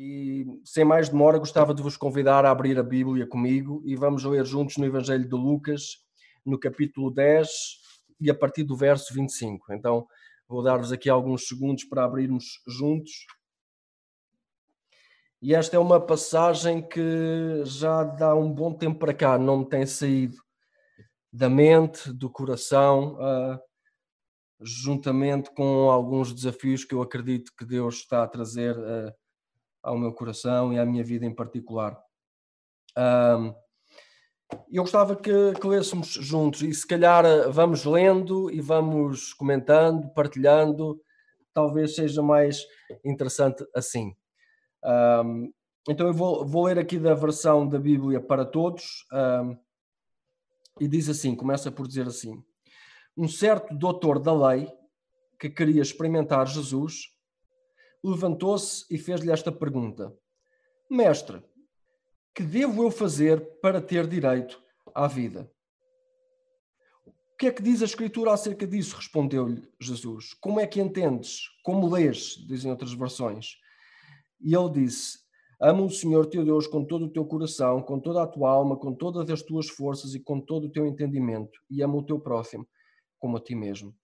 E sem mais demora, gostava de vos convidar a abrir a Bíblia comigo e vamos ler juntos no Evangelho de Lucas, no capítulo 10 e a partir do verso 25. Então, vou dar-vos aqui alguns segundos para abrirmos juntos. E esta é uma passagem que já dá um bom tempo para cá, não me tem saído da mente, do coração, uh, juntamente com alguns desafios que eu acredito que Deus está a trazer uh, ao meu coração e à minha vida em particular. Um, eu gostava que, que lêssemos juntos e se calhar vamos lendo e vamos comentando, partilhando, talvez seja mais interessante assim. Um, então eu vou, vou, ler aqui da versão da Bíblia para todos um, e diz assim: começa por dizer assim. Um certo doutor da lei que queria experimentar Jesus levantou-se e fez-lhe esta pergunta: Mestre, que devo eu fazer para ter direito à vida? O que é que diz a Escritura acerca disso? Respondeu-lhe Jesus. Como é que entendes? Como lês? Dizem outras versões. E ele disse: Ama o Senhor teu Deus com todo o teu coração, com toda a tua alma, com todas as tuas forças e com todo o teu entendimento, e ama o teu próximo como a ti mesmo.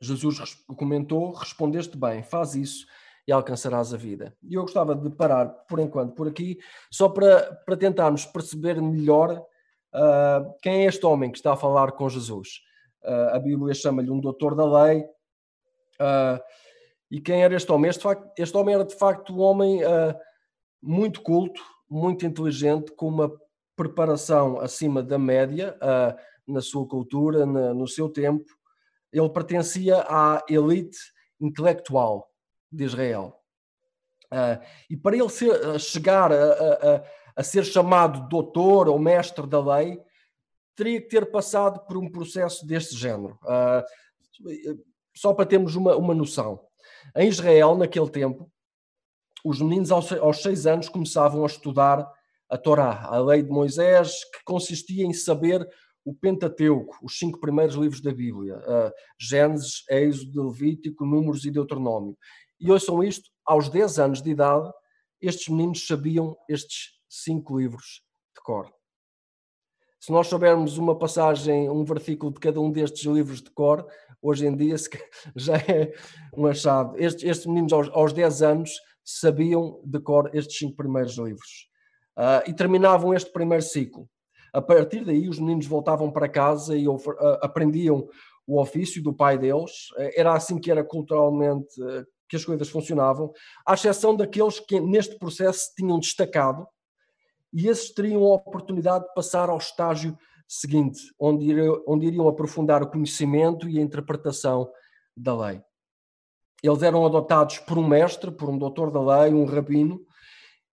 Jesus comentou: Respondeste bem, faz isso e alcançarás a vida. E eu gostava de parar por enquanto por aqui, só para, para tentarmos perceber melhor uh, quem é este homem que está a falar com Jesus. Uh, a Bíblia chama-lhe um doutor da lei. Uh, e quem era este homem? Este, este homem era de facto um homem muito culto, muito inteligente, com uma preparação acima da média na sua cultura, na, no seu tempo. Ele pertencia à elite intelectual de Israel. Uh, e para ele ser, chegar a, a, a, ser chamado doutor ou mestre da lei, teria que ter passado por um processo deste género. Uh, só para termos uma, uma noção. Em Israel, naquele tempo, os meninos aos, aos seis anos começavam a estudar a Torá, a lei de Moisés, que consistia em saber o Pentateuco, os cinco primeiros livros da Bíblia, uh, Gênesis, Êxodo, Levítico, Números e Deuteronômio. E ouçam isto, aos 10 anos de idade, estes meninos sabiam estes cinco livros de cor. Se nós soubermos uma passagem, um versículo de cada um destes livros de cor, hoje em dia já é um achado. Estes, estes meninos, aos, aos 10 anos, sabiam de cor estes cinco primeiros livros. Uh, e terminavam este primeiro ciclo. A partir daí, os meninos voltavam para casa e uh, aprendiam o ofício do pai deles. Era assim que era culturalmente que as coisas funcionavam, à exceção daqueles que neste processo tinham destacado e esses teriam a oportunidade de passar ao estágio seguinte, onde iriam, onde iriam aprofundar o conhecimento e a interpretação da lei. Eles eram adotados por um mestre, por um doutor da lei, um rabino,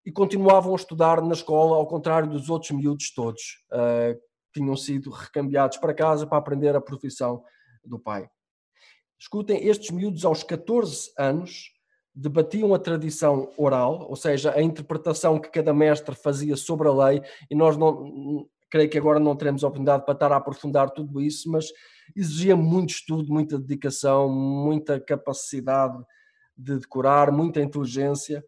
e continuavam a estudar na escola, ao contrário dos outros miúdos todos, uh, tinham sido recambiados para casa para aprender a profissão do pai. Escutem, estes miúdos aos 14 anos debatiam a tradição oral, ou seja, a interpretação que cada mestre fazia sobre a lei, e nós não, creio que agora não teremos a oportunidade para estar a aprofundar tudo isso, mas exigia muito estudo, muita dedicação, muita capacidade de decorar, muita inteligência.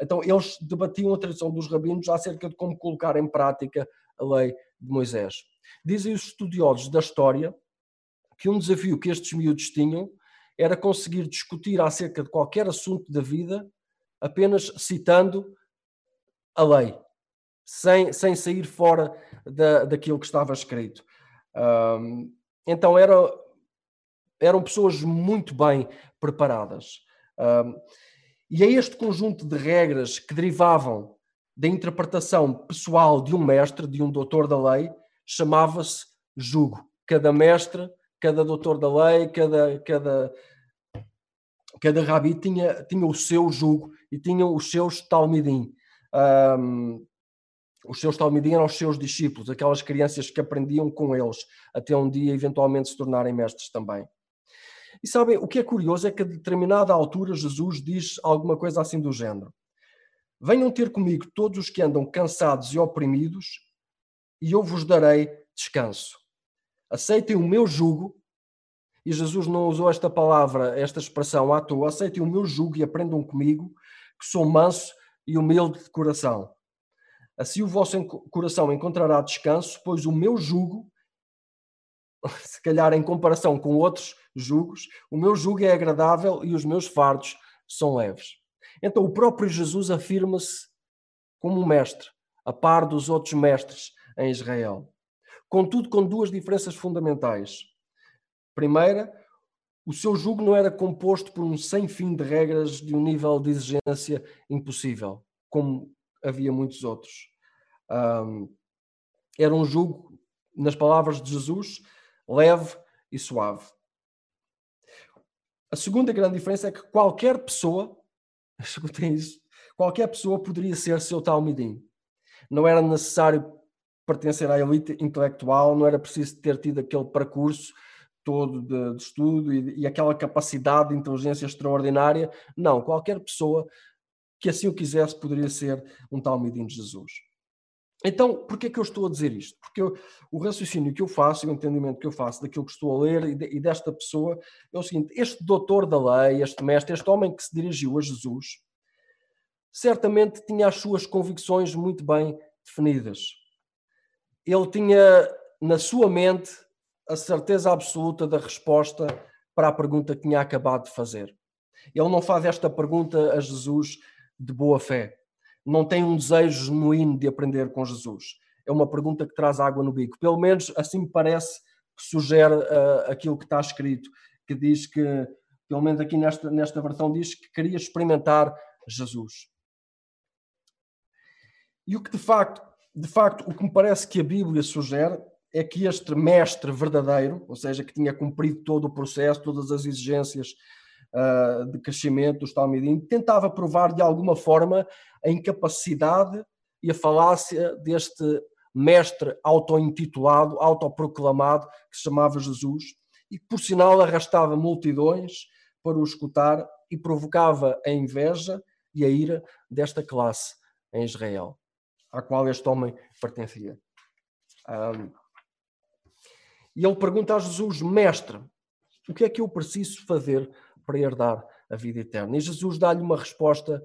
Então, eles debatiam a tradição dos rabinos acerca de como colocar em prática a lei de Moisés. Dizem os estudiosos da história que um desafio que estes miúdos tinham era conseguir discutir acerca de qualquer assunto da vida apenas citando a lei, sem, sem sair fora da, daquilo que estava escrito. Um, então era, eram pessoas muito bem preparadas. Um, e é este conjunto de regras que derivavam da interpretação pessoal de um mestre, de um doutor da lei, chamava-se jugo. Cada mestre cada doutor da lei, cada, cada, cada rabi tinha, tinha o seu jugo e tinha os seus talmidim. Um, os seus talmidim eram os seus discípulos, aquelas crianças que aprendiam com eles, até um dia eventualmente se tornarem mestres também. E sabem, o que é curioso é que a determinada altura Jesus diz alguma coisa assim do género: Venham ter comigo todos os que andam cansados e oprimidos, e eu vos darei descanso aceitem o meu jugo, e Jesus não usou esta palavra, esta expressão à toa, aceitem o meu jugo e aprendam comigo, que sou manso e humilde de coração. Assim o vosso coração encontrará descanso, pois o meu jugo, se calhar em comparação com outros jugos, o meu jugo é agradável e os meus fardos são leves. Então o próprio Jesus afirma-se como mestre, a par dos outros mestres em Israel. Contudo, com duas diferenças fundamentais. Primeira, o seu jugo não era composto por um sem fim de regras de um nível de exigência impossível, como havia muitos outros. Um, era um jugo, nas palavras de Jesus, leve e suave. A segunda grande diferença é que qualquer pessoa, escutem isso, qualquer pessoa poderia ser seu talmidim. Não era necessário pertencer à elite intelectual, não era preciso ter tido aquele percurso todo de, de estudo e, e, aquela capacidade de inteligência extraordinária. Não, qualquer pessoa que assim o quisesse poderia ser um talmidim de Jesus. Então, por que é que eu estou a dizer isto? Porque eu, o raciocínio que eu faço e o entendimento que eu faço daquilo que estou a ler e, de, e desta pessoa é o seguinte: este doutor da lei, este mestre, este homem que se dirigiu a Jesus, certamente tinha as suas convicções muito bem definidas. Ele tinha na sua mente a certeza absoluta da resposta para a pergunta que tinha acabado de fazer. Ele não faz esta pergunta a Jesus de boa fé. Não tem um desejo genuíno de aprender com Jesus. É uma pergunta que traz água no bico. Pelo menos assim me parece que sugere uh, aquilo que está escrito, que diz que, pelo menos aqui nesta, nesta versão, diz que queria experimentar Jesus. E o que de facto, de facto, o que me parece que a Bíblia sugere é que este mestre verdadeiro, ou seja, que tinha cumprido todo o processo, todas as exigências uh, de crescimento dos Talmidim, tentava provar de alguma forma a incapacidade e a falácia deste mestre auto-intitulado, autoproclamado, que se chamava Jesus, e que, por sinal, arrastava multidões para o escutar e provocava a inveja e a ira desta classe em Israel à qual este homem pertencia. Um, e ele pergunta a Jesus, mestre, o que é que eu preciso fazer para herdar a vida eterna? E Jesus dá-lhe uma resposta,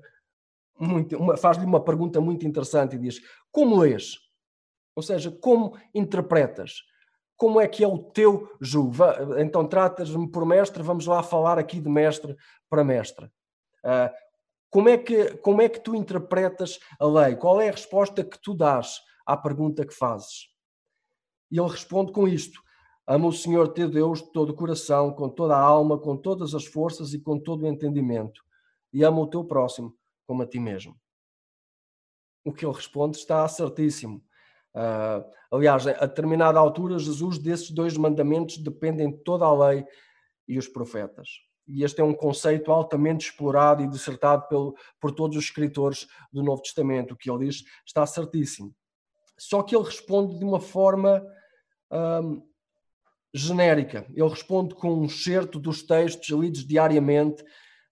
faz-lhe uma pergunta muito interessante e diz: Como lês? Ou seja, como interpretas? Como é que é o teu julgo? Então tratas-me por mestre, vamos lá falar aqui de mestre para mestre. Uh, como é, que, como é que tu interpretas a lei? Qual é a resposta que tu dás à pergunta que fazes? E ele responde com isto: Ama o Senhor teu Deus de todo o coração, com toda a alma, com todas as forças e com todo o entendimento. E ama o teu próximo como a ti mesmo. O que ele responde está certíssimo. Uh, aliás, a determinada altura, Jesus, desses dois mandamentos, dependem de toda a lei e os profetas e este é um conceito altamente explorado e dissertado pelo, por todos os escritores do Novo Testamento. O que ele diz está certíssimo. Só que ele responde de uma forma hum, genérica. Ele responde com um certo dos textos lidos diariamente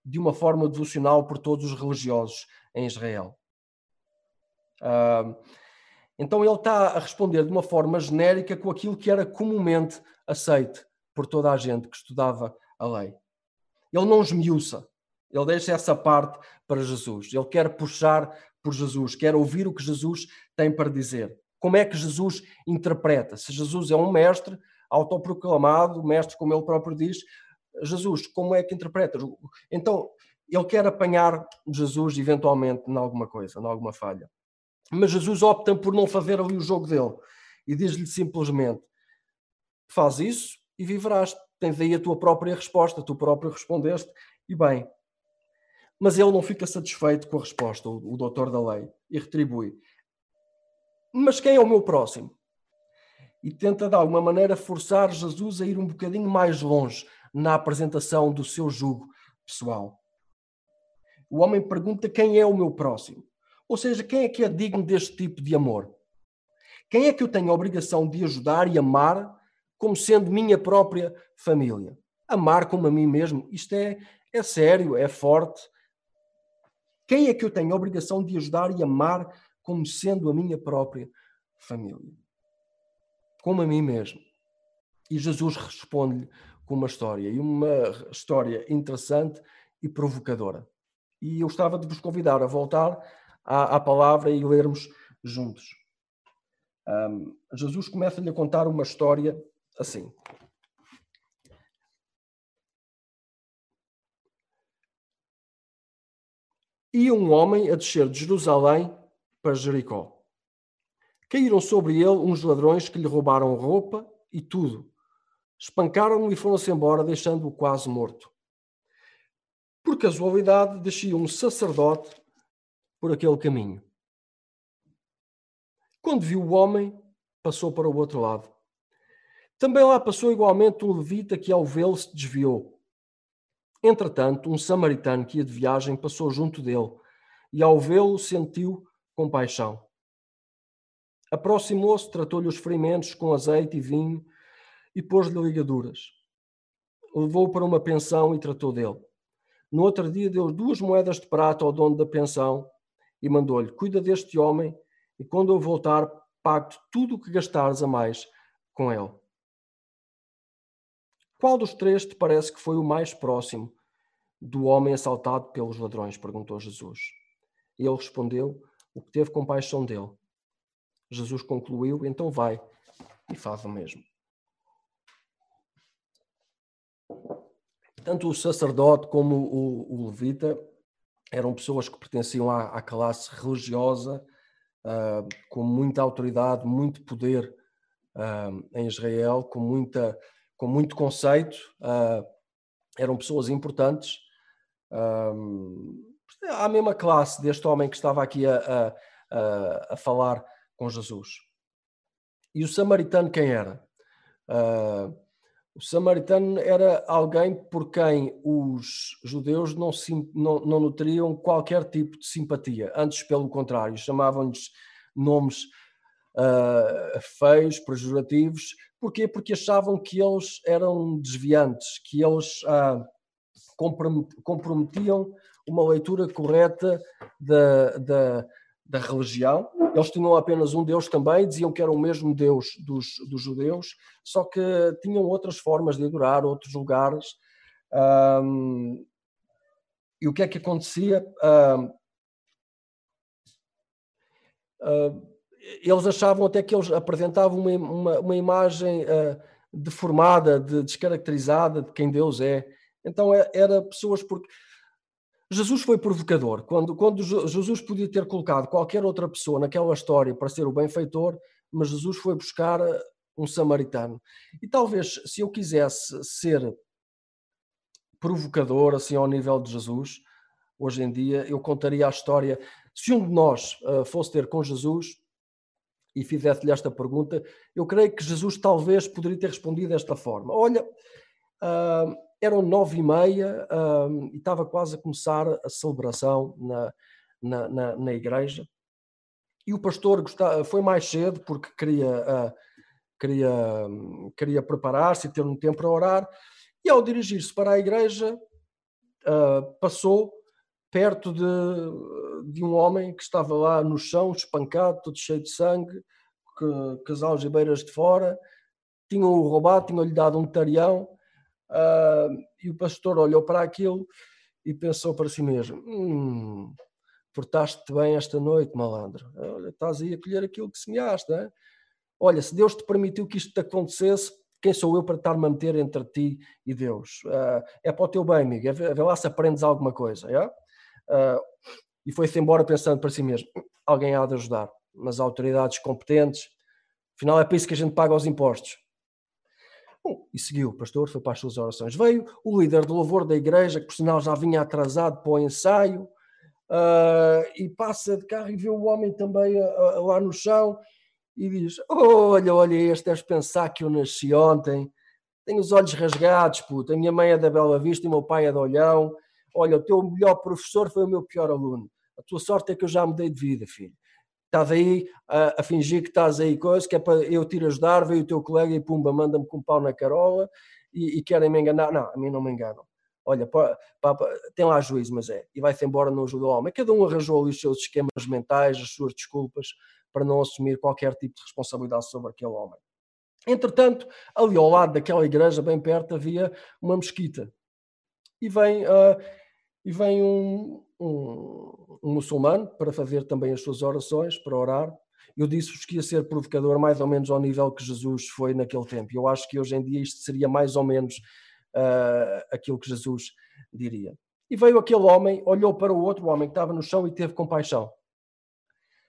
de uma forma devocional por todos os religiosos em Israel. Hum, então ele está a responder de uma forma genérica com aquilo que era comumente aceite por toda a gente que estudava a lei. Ele não esmiuça. Ele deixa essa parte para Jesus. Ele quer puxar por Jesus, quer ouvir o que Jesus tem para dizer. Como é que Jesus interpreta? Se Jesus é um mestre autoproclamado, mestre como ele próprio diz, Jesus, como é que interpreta? Então, ele quer apanhar Jesus eventualmente em alguma coisa, em alguma falha. Mas Jesus opta por não fazer ali o jogo dele e diz-lhe simplesmente: faz isso e viverás tens aí a tua própria resposta, tu próprio respondeste, e bem. Mas ele não fica satisfeito com a resposta, o, o doutor da lei, e retribui. Mas quem é o meu próximo? E tenta de alguma maneira forçar Jesus a ir um bocadinho mais longe na apresentação do seu jugo pessoal. O homem pergunta quem é o meu próximo. Ou seja, quem é que é digno deste tipo de amor? Quem é que eu tenho a obrigação de ajudar e amar como sendo minha própria família. Amar como a mim mesmo, isto é, é sério, é forte. Quem é que eu tenho a obrigação de ajudar e amar como sendo a minha própria família? Como a mim mesmo. E Jesus responde-lhe com uma história, e uma história interessante e provocadora. E eu estava de vos convidar a voltar à, à palavra e lermos juntos. Um, Jesus começa-lhe a contar uma história assim. Ia um homem a descer de Jerusalém para Jericó. Caíram sobre ele uns ladrões que lhe roubaram roupa e tudo. Espancaram-no e foram-se embora, deixando-o quase morto. Por casualidade, descia um sacerdote por aquele caminho. Quando viu o homem, passou para o outro lado. Também lá passou igualmente um levita que, ao vê-lo, se desviou. Entretanto, um samaritano que ia de viagem passou junto dele e, ao vê-lo, sentiu compaixão. Aproximou-se, tratou-lhe os ferimentos com azeite e vinho e pôs-lhe ligaduras. Levou-o para uma pensão e tratou dele. No outro dia, deu duas moedas de prata ao dono da pensão e mandou-lhe: Cuida deste homem e quando eu voltar, pago tudo o que gastares a mais com ele. Qual dos três te parece que foi o mais próximo do homem assaltado pelos ladrões? perguntou Jesus. E ele respondeu: O que teve compaixão dele. Jesus concluiu: Então vai e faz o mesmo. Tanto o sacerdote como o, o levita eram pessoas que pertenciam à, à classe religiosa uh, com muita autoridade, muito poder uh, em Israel, com, muita, com muito conceito, uh, eram pessoas importantes. à mesma classe deste homem que estava aqui a, a, a falar com Jesus. E o samaritano quem era? Uh, o samaritano era alguém por quem os judeus não, não, não nutriam qualquer tipo de simpatia, antes, pelo contrário, chamavam-lhes nomes uh, feios, pejorativos. Porquê? Porque achavam que eles eram desviantes, que eles uh, comprometiam uma leitura correta da, da, da religião. Eles tinham apenas um Deus também, diziam que era o mesmo Deus dos, dos judeus, só que tinham outras formas de adorar, outros lugares. Um, e o que é que acontecia? Um, uh, eles achavam até que eles apresentavam uma, uma, uma imagem uh, deformada, de, descaracterizada de quem Deus é. Então é, era pessoas porque Jesus foi provocador. Quando, quando Jesus podia ter colocado qualquer outra pessoa naquela história para ser o benfeitor, mas Jesus foi buscar eh, um samaritano. E talvez, se eu quisesse ser provocador, assim, ao nível de Jesus, hoje em dia, eu contaria a história. Se um de nós uh, fosse ter com Jesus e fizesse-lhe esta pergunta, eu creio que Jesus talvez poderia ter respondido desta forma: Olha. Uh, eram nove e meia um, e estava quase a começar a celebração na, na, na, na igreja. E o pastor gostava, foi mais cedo porque queria, uh, queria, um, queria preparar-se e ter um tempo para orar. E ao dirigir-se para a igreja, uh, passou perto de, de um homem que estava lá no chão, espancado, todo cheio de sangue, que, com as algibeiras de fora. Tinham-o roubado, tinham-lhe dado um tarião Uh, e o pastor olhou para aquilo e pensou para si mesmo: hum, portaste-te bem esta noite, malandro. Olha, estás aí a colher aquilo que semeaste, é? Olha, se Deus te permitiu que isto te acontecesse, quem sou eu para estar-me a meter entre ti e Deus? Uh, é para o teu bem, amigo. É ver lá se aprendes alguma coisa. É? Uh, e foi-se embora pensando para si mesmo: alguém há de ajudar, mas autoridades competentes. Afinal, é para isso que a gente paga os impostos. Bom, e seguiu o pastor, foi para as suas orações. Veio o líder do louvor da igreja, que por sinal já vinha atrasado para o ensaio, uh, e passa de carro e vê o homem também uh, lá no chão e diz: Olha, olha, este deves pensar que eu nasci ontem. Tenho os olhos rasgados, puta. A minha mãe é da Bela Vista e o meu pai é de Olhão. Olha, o teu melhor professor foi o meu pior aluno. A tua sorte é que eu já mudei de vida, filho estás aí a, a, fingir que estás aí coisa, que é para eu te ajudar, veio o teu colega e pumba, manda-me com um pau na carola e, e, querem me enganar. Não, a mim não me enganam. Olha, pá, pá, tem lá juízo, mas é. E vai-se embora, não ajuda o homem. Cada um arranjou ali os seus esquemas mentais, as suas desculpas, para não assumir qualquer tipo de responsabilidade sobre aquele homem. Entretanto, ali ao lado daquela igreja, bem perto, havia uma mesquita. E vem, uh, e vem um, um, um muçulmano para fazer também as suas orações, para orar. Eu disse-vos que ia ser provocador mais ou menos ao nível que Jesus foi naquele tempo. Eu acho que hoje em dia isto seria mais ou menos uh, aquilo que Jesus diria. E veio aquele homem, olhou para o outro homem que estava no chão e teve compaixão.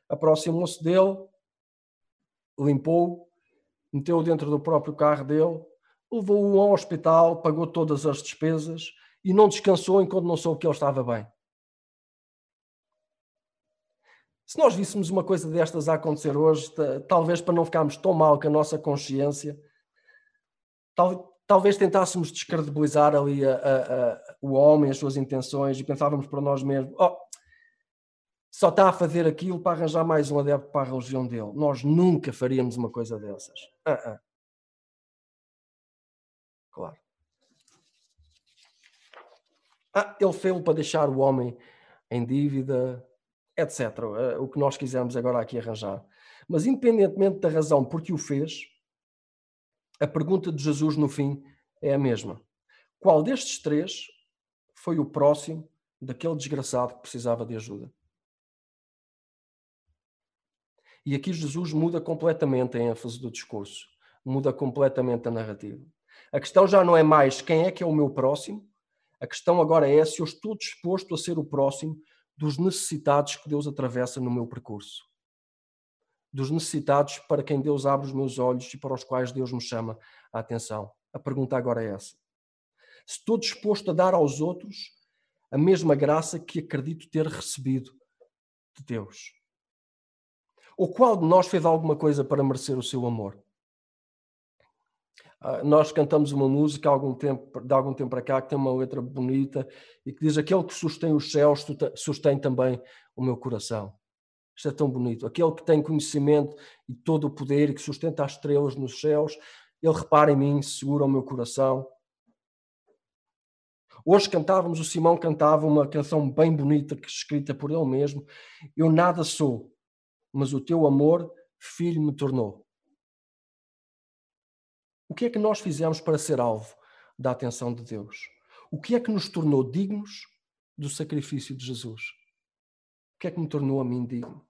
Aproximou-se dele, limpou, meteu-o dentro do próprio carro dele, levou-o ao hospital, pagou todas as despesas e não descansou enquanto não soube que ele estava bem. Se nós víssemos uma coisa destas a acontecer hoje, talvez para não ficarmos tão mal com a nossa consciência, tal, talvez tentássemos descredibilizar ali a, a, a, o homem, as suas intenções e pensávamos para nós mesmos: oh, só está a fazer aquilo para arranjar mais um adepto para a religião dele. Nós nunca faríamos uma coisa dessas. Uh -uh. Claro. Ah, ele fez para deixar o homem em dívida, etc. Eh, o que nós quisermos agora aqui arranjar. Mas, independentemente da razão por que o fez, a pergunta de Jesus no fim é a mesma. Qual destes três foi o próximo daquele desgraçado que precisava de ajuda? E aqui Jesus muda completamente a ênfase do discurso, muda completamente a narrativa. A questão já não é mais quem é que é o meu próximo, a questão agora é se eu estou disposto a ser o próximo dos necessitados que Deus atravessa no meu percurso. Dos necessitados para quem Deus abre os meus olhos e para os quais Deus me chama a atenção. A pergunta agora é essa. Se estou disposto a dar aos outros a mesma graça que acredito ter recebido de Deus. Ou qual de nós fez alguma coisa para merecer o seu amor? Uh, nós cantamos uma música há algum tempo, de algum tempo para cá que tem uma letra bonita e que diz: Aquele que sustém os céus sustém também o meu coração. Isto é tão bonito. Aquele que tem conhecimento e todo o poder e que sustenta as estrelas nos céus, ele repara em mim, segura o meu coração. Hoje cantávamos, o Simão cantava uma canção bem bonita, escrita por ele mesmo. Eu nada sou, mas o teu amor, filho, me tornou. O que é que nós fizemos para ser alvo da atenção de Deus? O que é que nos tornou dignos do sacrifício de Jesus? O que é que me tornou a mim digno?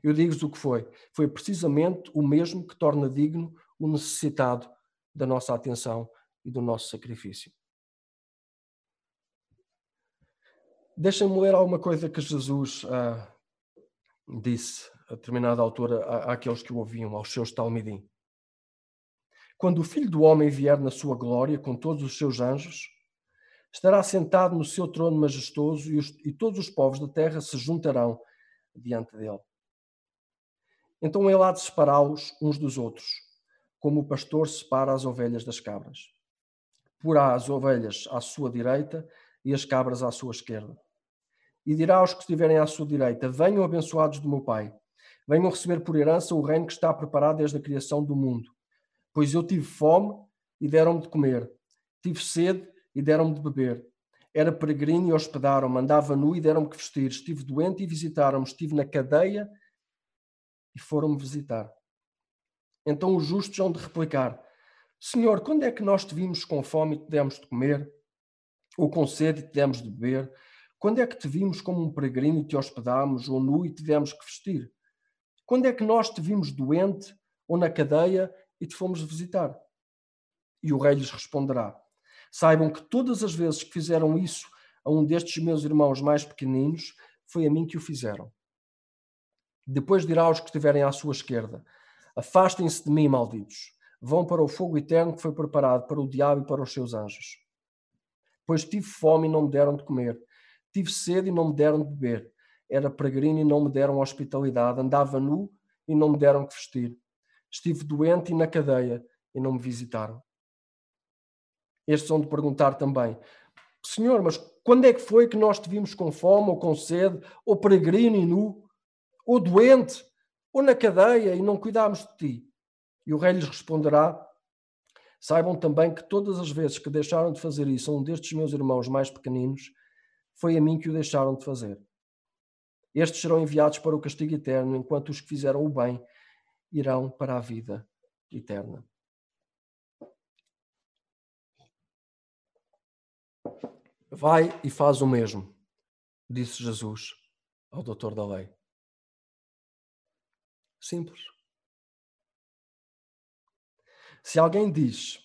Eu digo-vos o que foi. Foi precisamente o mesmo que torna digno o necessitado da nossa atenção e do nosso sacrifício. Deixem-me ler alguma coisa que Jesus ah, disse a determinada altura àqueles que o ouviam, aos seus talmidim. Quando o Filho do Homem vier na sua glória com todos os seus anjos, estará sentado no seu trono majestoso e, os, e todos os povos da terra se juntarão diante dele. Então ele há de separá-los uns dos outros, como o pastor separa as ovelhas das cabras. Porá as ovelhas à sua direita e as cabras à sua esquerda. E dirá aos que estiverem à sua direita: Venham abençoados do meu Pai, venham receber por herança o reino que está preparado desde a criação do mundo. Pois eu tive fome e deram-me de comer, tive sede e deram-me de beber. Era peregrino e hospedaram-me, andava nu e deram-me que vestir, estive doente e visitaram-me, estive na cadeia e foram-me visitar. Então os justos hão de replicar: Senhor, quando é que nós te vimos com fome e te demos de comer? Ou com sede e te demos de beber? Quando é que te vimos como um peregrino e te hospedamos, ou nu e te demos que vestir? Quando é que nós te vimos doente ou na cadeia e te fomos visitar? E o rei lhes responderá: Saibam que todas as vezes que fizeram isso a um destes meus irmãos mais pequeninos, foi a mim que o fizeram. Depois dirá aos que estiverem à sua esquerda: Afastem-se de mim, malditos. Vão para o fogo eterno que foi preparado para o diabo e para os seus anjos. Pois tive fome e não me deram de comer. Tive sede e não me deram de beber. Era peregrino e não me deram hospitalidade. Andava nu e não me deram que vestir. Estive doente e na cadeia e não me visitaram. Estes vão de perguntar também: Senhor, mas quando é que foi que nós te vimos com fome ou com sede, ou peregrino e nu? ou doente, ou na cadeia e não cuidámos de ti? E o rei lhes responderá: Saibam também que todas as vezes que deixaram de fazer isso a um destes meus irmãos mais pequeninos, foi a mim que o deixaram de fazer. Estes serão enviados para o castigo eterno, enquanto os que fizeram o bem irão para a vida eterna. Vai e faz o mesmo. Disse Jesus ao doutor da lei. Simples. Se alguém diz,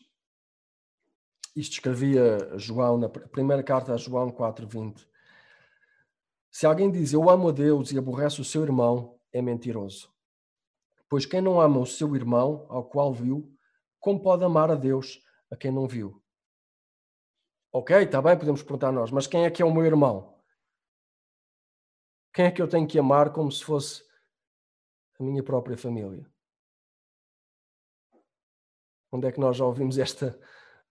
isto escrevia João na primeira carta a João 4:20. Se alguém diz eu amo a Deus e aborrece o seu irmão, é mentiroso. Pois quem não ama o seu irmão, ao qual viu, como pode amar a Deus a quem não viu? Ok, está bem, podemos perguntar nós, mas quem é que é o meu irmão? Quem é que eu tenho que amar como se fosse a minha própria família? Onde é que nós já ouvimos esta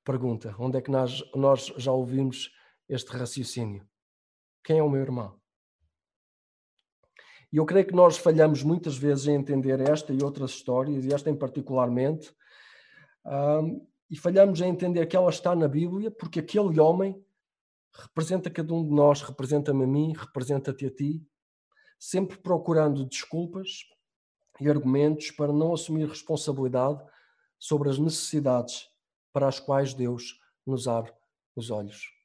pergunta? Onde é que nós, nós já ouvimos este raciocínio? Quem é o meu irmão? E eu creio que nós falhamos muitas vezes em entender esta e outras histórias, e esta em particularmente, um, e falhamos em entender que ela está na Bíblia, porque aquele homem representa cada um de nós, representa-me a mim, representa-te a ti, sempre procurando desculpas e argumentos para não assumir responsabilidade sobre as necessidades para as quais Deus nos abre os olhos.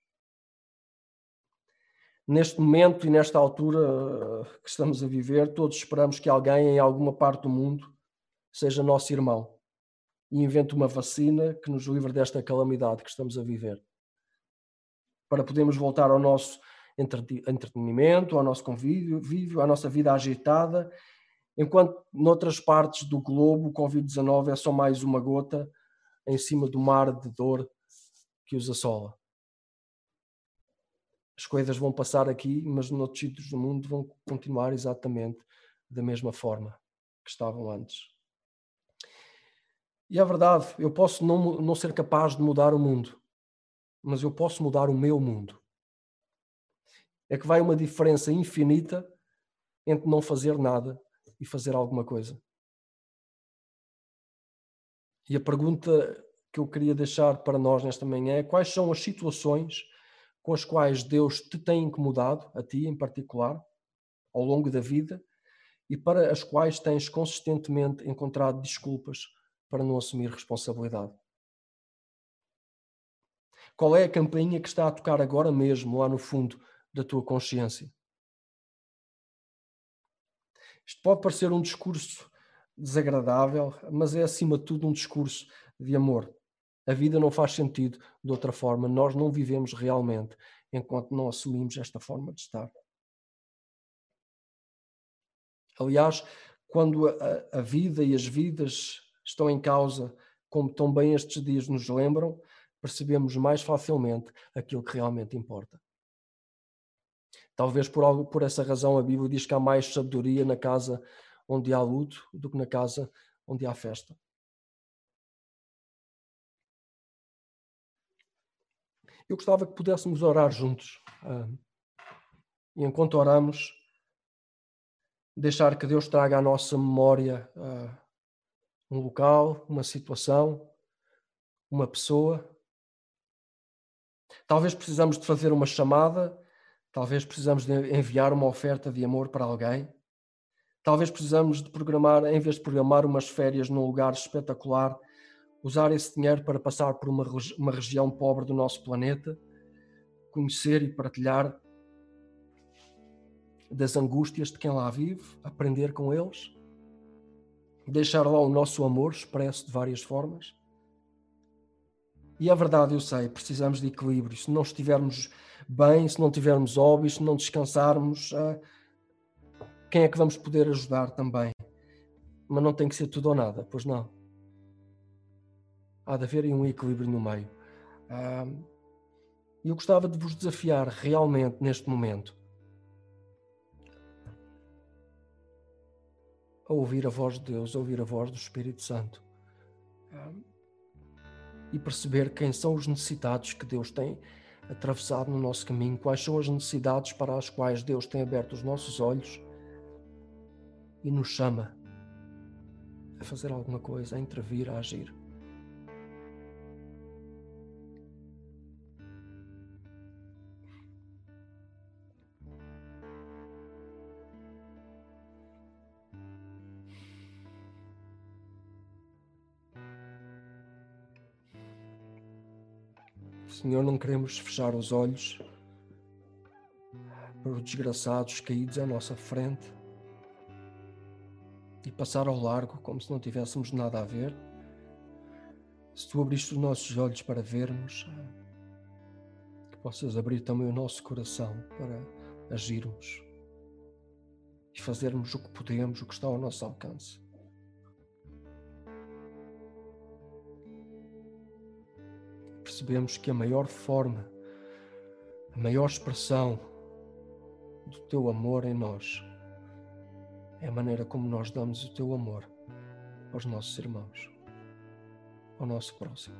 Neste momento e nesta altura eh, que estamos a viver, todos esperamos que alguém em alguma parte do mundo seja nosso irmão e invente uma vacina que nos livre desta calamidade que estamos a viver. Para podermos voltar ao nosso entretenimento, ao nosso convívio, à nossa vida agitada, enquanto noutras partes do globo o Covid-19 é só mais uma gota em cima do mar de dor que os assola. As coisas vão passar aqui, mas noutros sítios do mundo vão continuar exatamente da mesma forma que estavam antes. E é verdade, eu posso não, não ser capaz de mudar o mundo, mas eu posso mudar o meu mundo é que vai uma diferença infinita entre não fazer nada e fazer alguma coisa. E a pergunta que eu queria deixar para nós nesta manhã é: quais são as situações com as quais Deus te tem incomodado, a ti em particular, ao longo da vida, e para as quais tens consistentemente encontrado desculpas para não assumir responsabilidade? Qual é a campainha que está a tocar agora mesmo, lá no fundo da tua consciência. Isto pode parecer um discurso desagradável, mas é acima de tudo um discurso de amor. A vida não faz sentido de outra forma. Nós não vivemos realmente enquanto não assumimos esta forma de estar. Aliás, quando a, a vida e as vidas estão em causa, como tão bem estes dias nos lembram, percebemos mais facilmente aquilo que realmente importa. Talvez por, algo, por essa razão a Bíblia diz que há mais sabedoria na casa onde há luto do que na casa onde há festa. Eu gostava que pudéssemos orar juntos. Uh, e enquanto oramos, deixar que Deus traga à nossa memória uh, um local, uma situação, uma pessoa. Talvez precisamos de fazer uma chamada Talvez precisamos de enviar uma oferta de amor para alguém. Talvez precisamos de programar, em vez de programar umas férias num lugar espetacular, usar esse dinheiro para passar por uma, uma região pobre do nosso planeta, conhecer e partilhar das angústias de quem lá vive, aprender com eles, deixar lá o nosso amor expresso de várias formas. E é verdade, eu sei, precisamos de equilíbrio. Se não estivermos bem, se não tivermos hobbies, se não descansarmos, ah, quem é que vamos poder ajudar também? Mas não tem que ser tudo ou nada, pois não. Há de haver um equilíbrio no meio. E eu gostava de vos desafiar realmente neste momento a ouvir a voz de Deus, a ouvir a voz do Espírito Santo e perceber quem são os necessitados que Deus tem atravessado no nosso caminho, quais são as necessidades para as quais Deus tem aberto os nossos olhos e nos chama a fazer alguma coisa, a intervir, a agir. Senhor, não queremos fechar os olhos para por desgraçados caídos à nossa frente e passar ao largo como se não tivéssemos nada a ver. Se tu abriste os nossos olhos para vermos, que possas abrir também o nosso coração para agirmos e fazermos o que podemos, o que está ao nosso alcance. Percebemos que a maior forma, a maior expressão do teu amor em nós é a maneira como nós damos o teu amor aos nossos irmãos, ao nosso próximo.